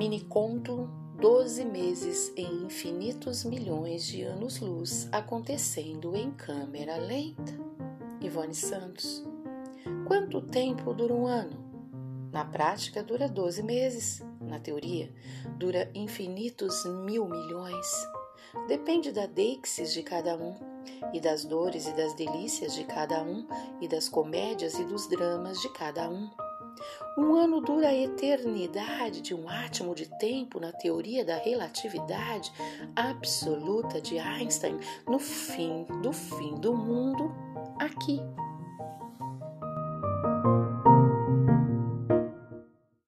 mini conto 12 meses em infinitos milhões de anos-luz acontecendo em câmera lenta. Ivone Santos. Quanto tempo dura um ano? Na prática, dura 12 meses. Na teoria, dura infinitos mil milhões. Depende da deixis de cada um, e das dores e das delícias de cada um, e das comédias e dos dramas de cada um. Um ano dura a eternidade de um átomo de tempo na teoria da relatividade absoluta de Einstein no fim do fim do mundo aqui.